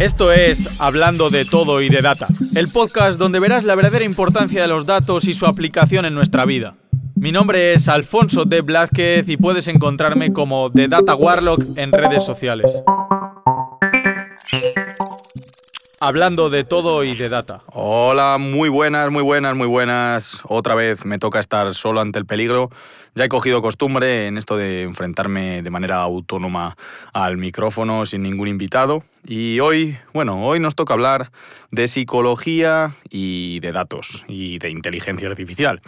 Esto es Hablando de todo y de data, el podcast donde verás la verdadera importancia de los datos y su aplicación en nuestra vida. Mi nombre es Alfonso de Blázquez y puedes encontrarme como The Data Warlock en redes sociales. Hablando de todo y de data. Hola, muy buenas, muy buenas, muy buenas. Otra vez me toca estar solo ante el peligro. Ya he cogido costumbre en esto de enfrentarme de manera autónoma al micrófono sin ningún invitado. Y hoy, bueno, hoy nos toca hablar de psicología y de datos y de inteligencia artificial.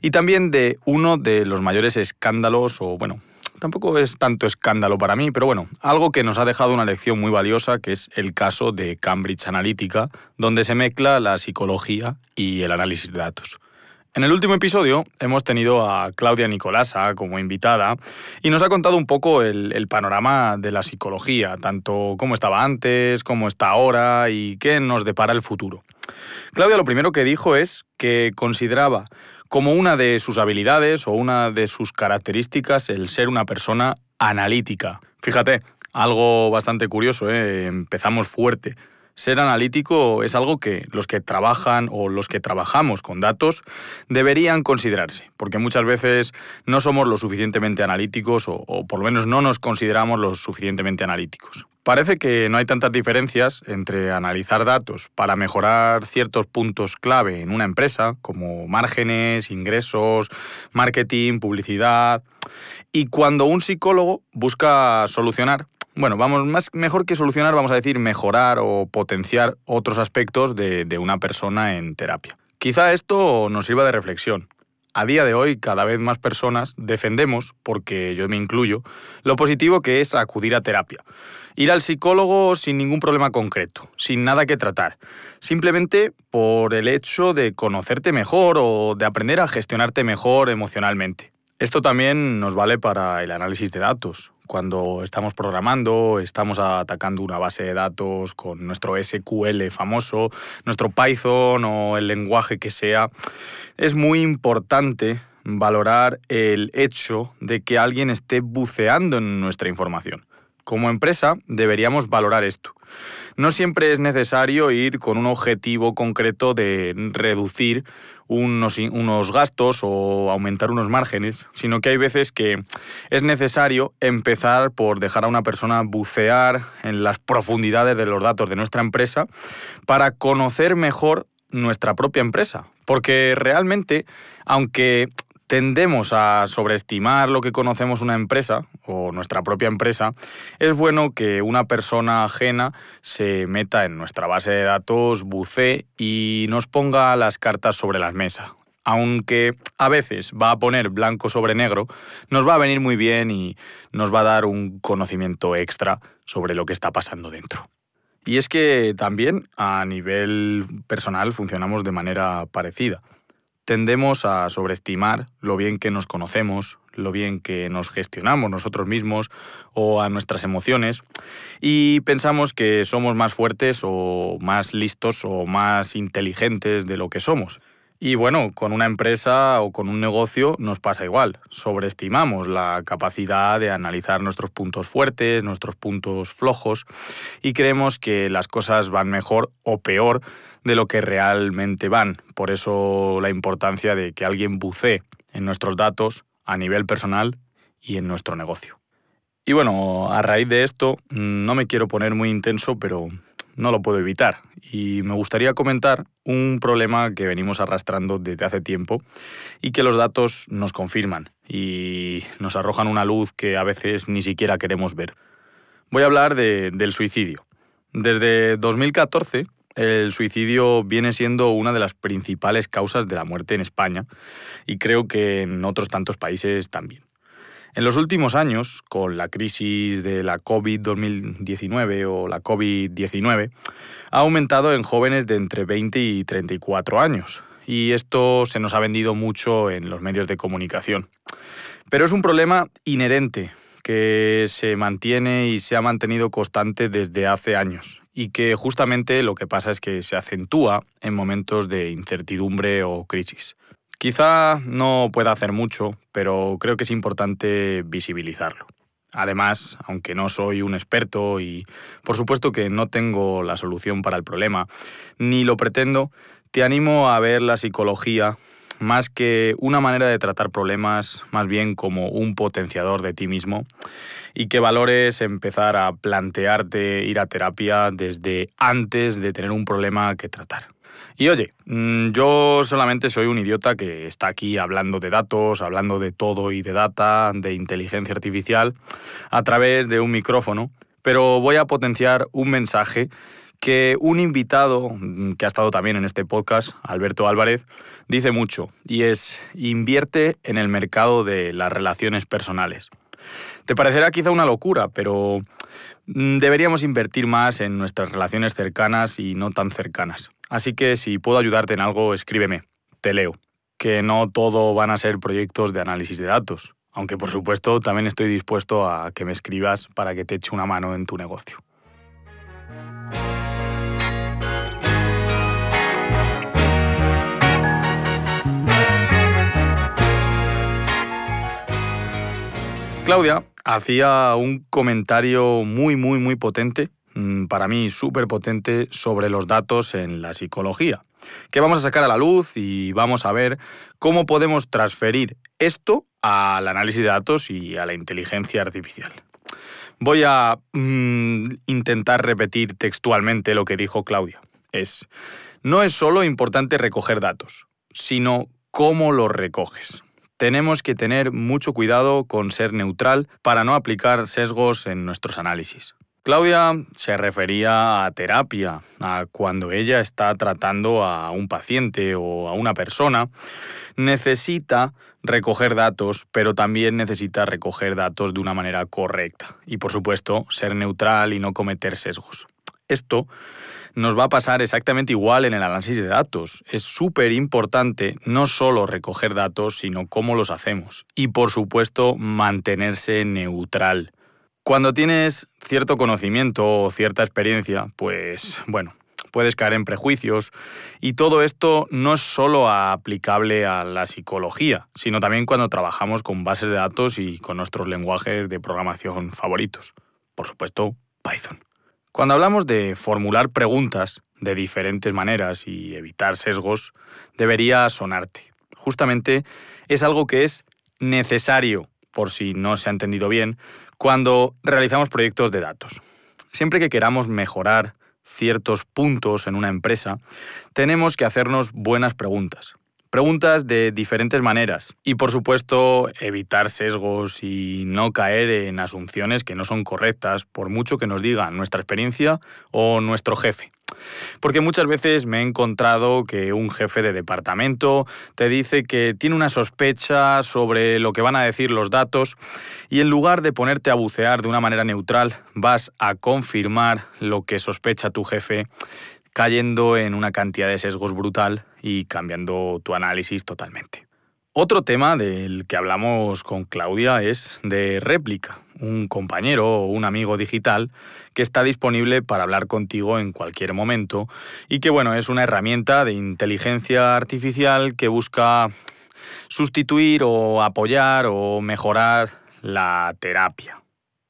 Y también de uno de los mayores escándalos, o bueno, tampoco es tanto escándalo para mí, pero bueno, algo que nos ha dejado una lección muy valiosa, que es el caso de Cambridge Analytica, donde se mezcla la psicología y el análisis de datos. En el último episodio hemos tenido a Claudia Nicolasa como invitada y nos ha contado un poco el, el, panorama de la psicología, tanto cómo estaba antes, cómo está ahora y qué nos depara el futuro. Claudia lo primero que dijo es que consideraba como una de sus habilidades o una de sus características el ser una persona analítica. Fíjate, algo bastante curioso, ¿eh? empezamos fuerte. Ser analítico es algo que los que trabajan o los que trabajamos con datos deberían considerarse, porque muchas veces no somos lo suficientemente analíticos o, por lo menos no nos consideramos lo suficientemente analíticos. Parece que no hay tantas diferencias entre analizar datos para mejorar ciertos puntos clave en una empresa, como márgenes, ingresos, marketing, publicidad, y cuando un psicólogo busca solucionar bueno, vamos, más, mejor que solucionar, vamos a decir mejorar o potenciar otros aspectos de, de, una persona en terapia. Quizá esto nos sirva de reflexión. A día de hoy, cada vez más personas defendemos, porque yo me incluyo, lo positivo que es acudir a terapia. Ir al psicólogo sin ningún problema concreto, sin nada que tratar, simplemente por el hecho de conocerte mejor o de aprender a gestionarte mejor emocionalmente. Esto también nos vale para el análisis de datos. Cuando estamos programando, estamos atacando una base de datos con nuestro SQL famoso, nuestro Python o el lenguaje que sea, es muy importante valorar el hecho de que alguien esté buceando en nuestra información. Como empresa deberíamos valorar esto. No siempre es necesario ir con un objetivo concreto de reducir unos, unos, gastos o aumentar unos márgenes, sino que hay veces que es necesario empezar por dejar a una persona bucear en las profundidades de los datos de nuestra empresa para conocer mejor nuestra propia empresa. Porque realmente, aunque tendemos a sobreestimar lo que conocemos una empresa o nuestra propia empresa, es bueno que una persona ajena se meta en nuestra base de datos, bucee y nos ponga las cartas sobre la mesa. Aunque a veces va a poner blanco sobre negro, nos va a venir muy bien y nos va a dar un conocimiento extra sobre lo que está pasando dentro. Y es que también a nivel personal funcionamos de manera parecida tendemos a sobreestimar lo bien que nos conocemos, lo bien que nos gestionamos nosotros mismos o a nuestras emociones y pensamos que somos más fuertes o más listos o más inteligentes de lo que somos. Y bueno, con una empresa o con un negocio nos pasa igual. Sobreestimamos la capacidad de analizar nuestros puntos fuertes, nuestros puntos flojos y creemos que las cosas van mejor o peor de lo que realmente van. Por eso la importancia de que alguien bucee en nuestros datos a nivel personal y en nuestro negocio. Y bueno, a raíz de esto, no me quiero poner muy intenso, pero no lo puedo evitar. Y me gustaría comentar un problema que venimos arrastrando desde hace tiempo y que los datos nos confirman y nos arrojan una luz que a veces ni siquiera queremos ver. Voy a hablar de, del suicidio. Desde 2014, el suicidio viene siendo una de las principales causas de la muerte en España y creo que en otros tantos países también. En los últimos años, con la crisis de la COVID-2019 o la COVID-19, ha aumentado en jóvenes de entre 20 y 34 años. Y esto se nos ha vendido mucho en los medios de comunicación. Pero es un problema inherente que se mantiene y se ha mantenido constante desde hace años y que justamente lo que pasa es que se acentúa en momentos de incertidumbre o crisis. Quizá no pueda hacer mucho, pero creo que es importante visibilizarlo. Además, aunque no soy un experto y por supuesto que no tengo la solución para el problema, ni lo pretendo, te animo a ver la psicología más que una manera de tratar problemas, más bien como un potenciador de ti mismo, y que valores empezar a plantearte ir a terapia desde antes de tener un problema que tratar. Y oye, mm, yo solamente soy un idiota que está aquí hablando de datos, hablando de todo y de data, de inteligencia artificial, a través de un micrófono, pero voy a potenciar un mensaje que un invitado mm, que ha estado también en este podcast, Alberto Álvarez, dice mucho, y es invierte en el mercado de las relaciones personales. Te parecerá quizá una locura, pero mm, deberíamos invertir más en nuestras relaciones cercanas y no tan cercanas. Así que si puedo ayudarte en algo, escríbeme, te leo. Que no todo van a ser proyectos de análisis de datos, aunque por supuesto también estoy dispuesto a que me escribas para que te eche una mano en tu negocio. Claudia hacía un comentario muy, muy, muy potente, mm, para mí súper potente, sobre los datos en la psicología, que vamos a sacar a la luz y vamos a ver cómo podemos transferir esto al análisis de datos y a la inteligencia artificial. Voy a mm, intentar repetir textualmente lo que dijo Claudia. Es, no es solo importante recoger datos, sino cómo los recoges tenemos que tener mucho cuidado con ser neutral para no aplicar sesgos en nuestros análisis. Claudia se refería a terapia, a cuando ella está tratando a un paciente o a una persona, necesita recoger datos, pero también necesita recoger datos de una manera correcta y, por supuesto, ser neutral y no cometer sesgos. Esto nos va a pasar exactamente igual en el análisis de datos. Es súper importante no solo recoger datos, sino cómo los hacemos. Y por supuesto, mantenerse neutral. Cuando tienes cierto conocimiento o cierta experiencia, pues bueno, puedes caer en prejuicios y todo esto no es solo aplicable a la psicología, sino también cuando trabajamos con bases de datos y con nuestros lenguajes de programación favoritos. Por supuesto, Python. Cuando hablamos de formular preguntas de diferentes maneras y evitar sesgos, debería sonarte. Justamente es algo que es necesario, por si no se ha entendido bien, cuando realizamos proyectos de datos. Siempre que queramos mejorar ciertos puntos en una empresa, tenemos que hacernos buenas preguntas preguntas de diferentes maneras y por supuesto evitar sesgos y no caer en asunciones que no son correctas por mucho que nos diga nuestra experiencia o nuestro jefe. Porque muchas veces me he encontrado que un jefe de departamento te dice que tiene una sospecha sobre lo que van a decir los datos y en lugar de ponerte a bucear de una manera neutral, vas a confirmar lo que sospecha tu jefe cayendo en una cantidad de sesgos brutal y cambiando tu análisis totalmente. Otro tema del que hablamos con Claudia es de réplica, un compañero o un amigo digital que está disponible para hablar contigo en cualquier momento y que bueno, es una herramienta de inteligencia artificial que busca sustituir o apoyar o mejorar la terapia.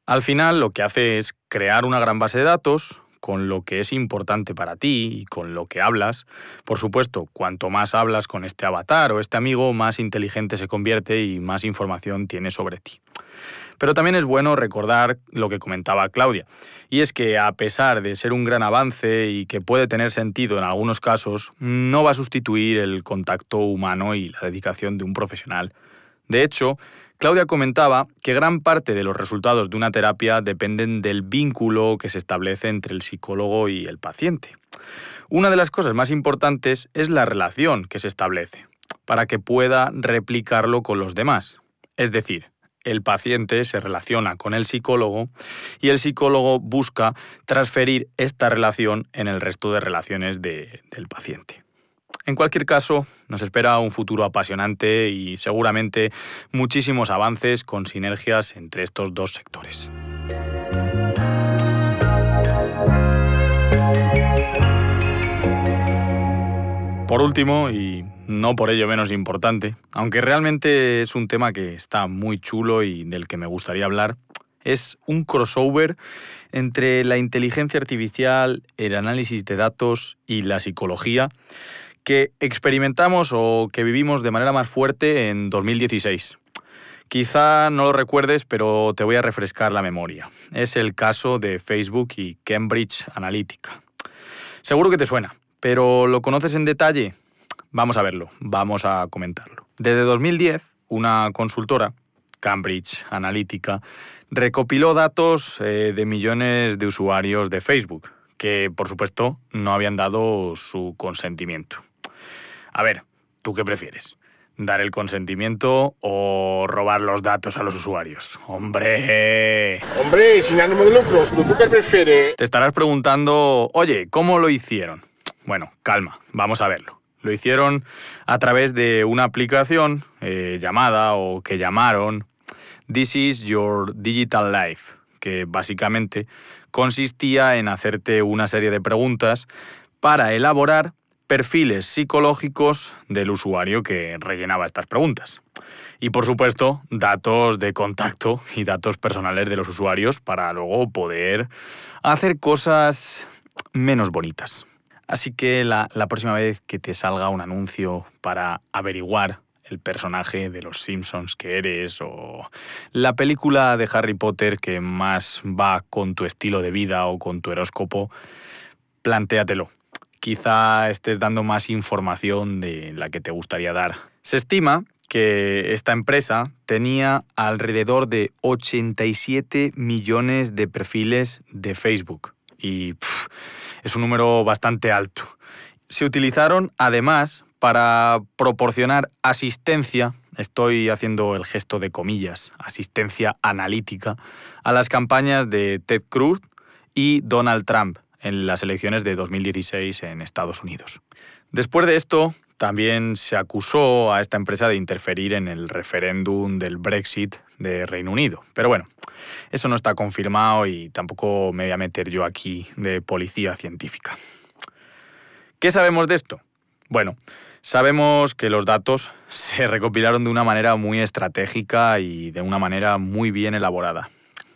Al final lo que hace es crear una gran base de datos, con lo que es importante para ti y con lo que hablas. Por supuesto, cuanto más hablas con este avatar o este amigo, más inteligente se convierte y más información tiene sobre ti. Pero también es bueno recordar lo que comentaba Claudia, y es que a pesar de ser un gran avance y que puede tener sentido en algunos casos, no va a sustituir el contacto humano y la dedicación de un profesional. De hecho, Claudia comentaba que gran parte de los resultados de una terapia dependen del vínculo que se establece entre el psicólogo y el paciente. Una de las cosas más importantes es la relación que se establece, para que pueda replicarlo con los demás. Es decir, el paciente se relaciona con el psicólogo y el psicólogo busca transferir esta relación en el resto de relaciones del paciente. En cualquier caso, nos espera un futuro apasionante y seguramente muchísimos avances con sinergias entre estos dos sectores. Por último, y no por ello menos importante, aunque realmente es un tema que está muy chulo y del que me gustaría hablar, Es un crossover entre la inteligencia artificial, el análisis de datos y la psicología que experimentamos o que vivimos de manera más fuerte en 2016. Quizá no lo recuerdes, pero te voy a refrescar la memoria. Es el caso de Facebook y Cambridge Analytica. Seguro que te suena, pero ¿lo conoces en detalle? Vamos a verlo, vamos a comentarlo. Desde 2010, una consultora, Cambridge Analytica, recopiló datos eh, de millones de usuarios de Facebook, que por supuesto no habían dado su consentimiento. A ver, ¿tú qué prefieres? ¿Dar el consentimiento o robar los datos a los usuarios? ¡Hombre! Hombre, sin ánimo de lucro, ¿tú qué prefieres? Te estarás preguntando, oye, ¿cómo lo hicieron? Bueno, calma, vamos a verlo. Lo hicieron a través de una aplicación eh, llamada o que llamaron This is Your Digital Life, que básicamente consistía en hacerte una serie de preguntas para elaborar perfiles psicológicos del usuario que rellenaba estas preguntas. Y por supuesto, datos de contacto y datos personales de los usuarios para luego poder hacer cosas menos bonitas. Así que la, próxima vez que te salga un anuncio para averiguar el personaje de los Simpsons que eres o la película de Harry Potter que más va con tu estilo de vida o con tu horóscopo, plantéatelo quizá estés dando más información de la que te gustaría dar. Se estima que esta empresa tenía alrededor de 87 millones de perfiles de Facebook y es un número bastante alto. Se utilizaron además para proporcionar asistencia, estoy haciendo el gesto de comillas, asistencia analítica, a las campañas de Ted Cruz y Donald Trump en las elecciones de 2016 en Estados Unidos. Después de esto, también se acusó a esta empresa de interferir en el referéndum del Brexit de Reino Unido. Pero bueno, eso no está confirmado y tampoco me voy a meter yo aquí de policía científica. ¿Qué sabemos de esto? Bueno, sabemos que los datos se recopilaron de una manera muy estratégica y de una manera muy bien elaborada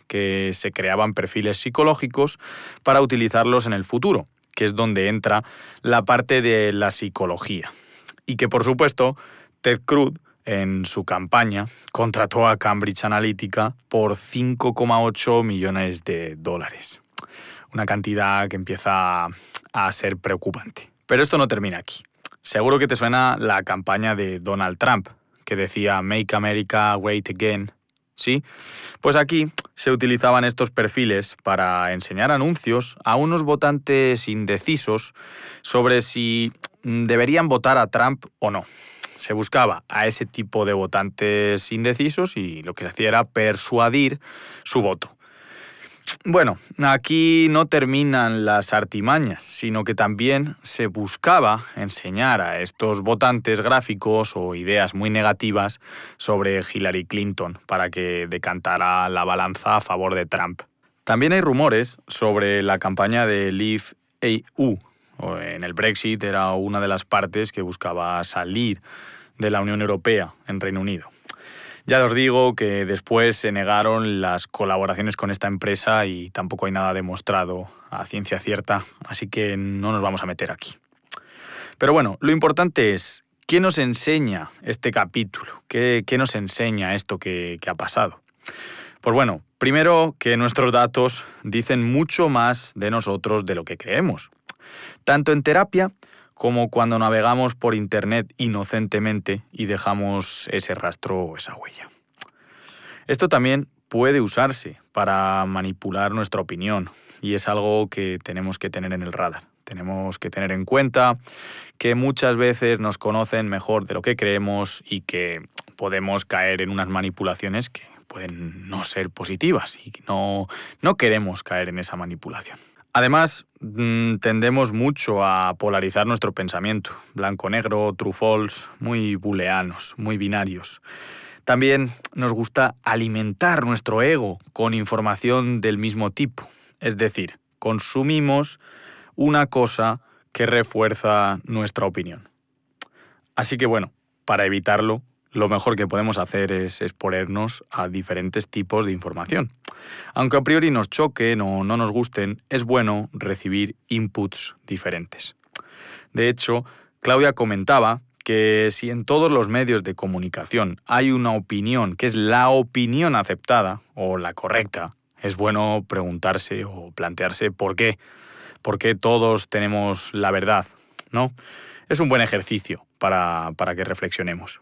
que se creaban perfiles psicológicos para utilizarlos en el futuro, que es donde entra la parte de la psicología. Y que por supuesto Ted Cruz en su campaña contrató a Cambridge Analytica por 5,8 millones de dólares. Una cantidad que empieza a ser preocupante. Pero esto no termina aquí. Seguro que te suena la campaña de Donald Trump, que decía Make America Great Again ¿sí? Pues aquí se utilizaban estos perfiles para enseñar anuncios a unos votantes indecisos sobre si deberían votar a Trump o no. Se buscaba a ese tipo de votantes indecisos y lo que se hacía era persuadir su voto. Bueno, aquí no terminan las artimañas, sino que también se buscaba enseñar a estos votantes gráficos o ideas muy negativas sobre Hillary Clinton para que decantara la balanza a favor de Trump. También hay rumores sobre la campaña de Leave EU. En el Brexit era una de las partes que buscaba salir de la Unión Europea en Reino Unido. Ya os digo que después se negaron las colaboraciones con esta empresa y tampoco hay nada demostrado a ciencia cierta, así que no nos vamos a meter aquí. Pero bueno, lo importante es, ¿qué nos enseña este capítulo? ¿Qué, nos enseña esto que, que ha pasado? Pues bueno, primero que nuestros datos dicen mucho más de nosotros de lo que creemos. Tanto en terapia como cuando navegamos por Internet inocentemente y dejamos ese rastro o esa huella. Esto también puede usarse para manipular nuestra opinión y es algo que tenemos que tener en el radar. Tenemos que tener en cuenta que muchas veces nos conocen mejor de lo que creemos y que podemos caer en unas manipulaciones que pueden no ser positivas y no, no queremos caer en esa manipulación. Además, mm, tendemos mucho a polarizar nuestro pensamiento, blanco-negro, true-false, muy booleanos, muy binarios. También nos gusta alimentar nuestro ego con información del mismo tipo, es decir, consumimos una cosa que refuerza nuestra opinión. Así que bueno, para evitarlo, lo mejor que podemos hacer es exponernos a diferentes tipos de información. Aunque a priori nos choquen o no nos gusten, es bueno recibir inputs diferentes. De hecho, Claudia comentaba que si en todos los medios de comunicación hay una opinión que es la opinión aceptada o la correcta, es bueno preguntarse o plantearse por qué. ¿Por qué todos tenemos la verdad? ¿No? Es un buen ejercicio para, para que reflexionemos.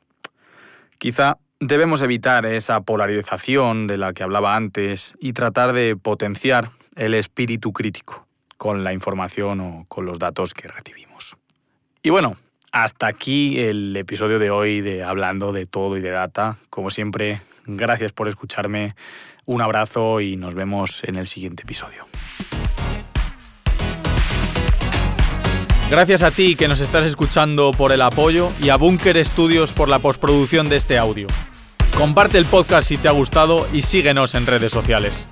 Quizá debemos evitar esa polarización de la que hablaba antes y tratar de potenciar el espíritu crítico con la información o con los datos que recibimos. Y bueno, hasta aquí el episodio de hoy de Hablando de todo y de data. Como siempre, gracias por escucharme, un abrazo y nos vemos en el siguiente episodio. Gracias a ti que nos estás escuchando por el apoyo y a Bunker Studios por la postproducción de este audio. Comparte el podcast si te ha gustado y síguenos en redes sociales.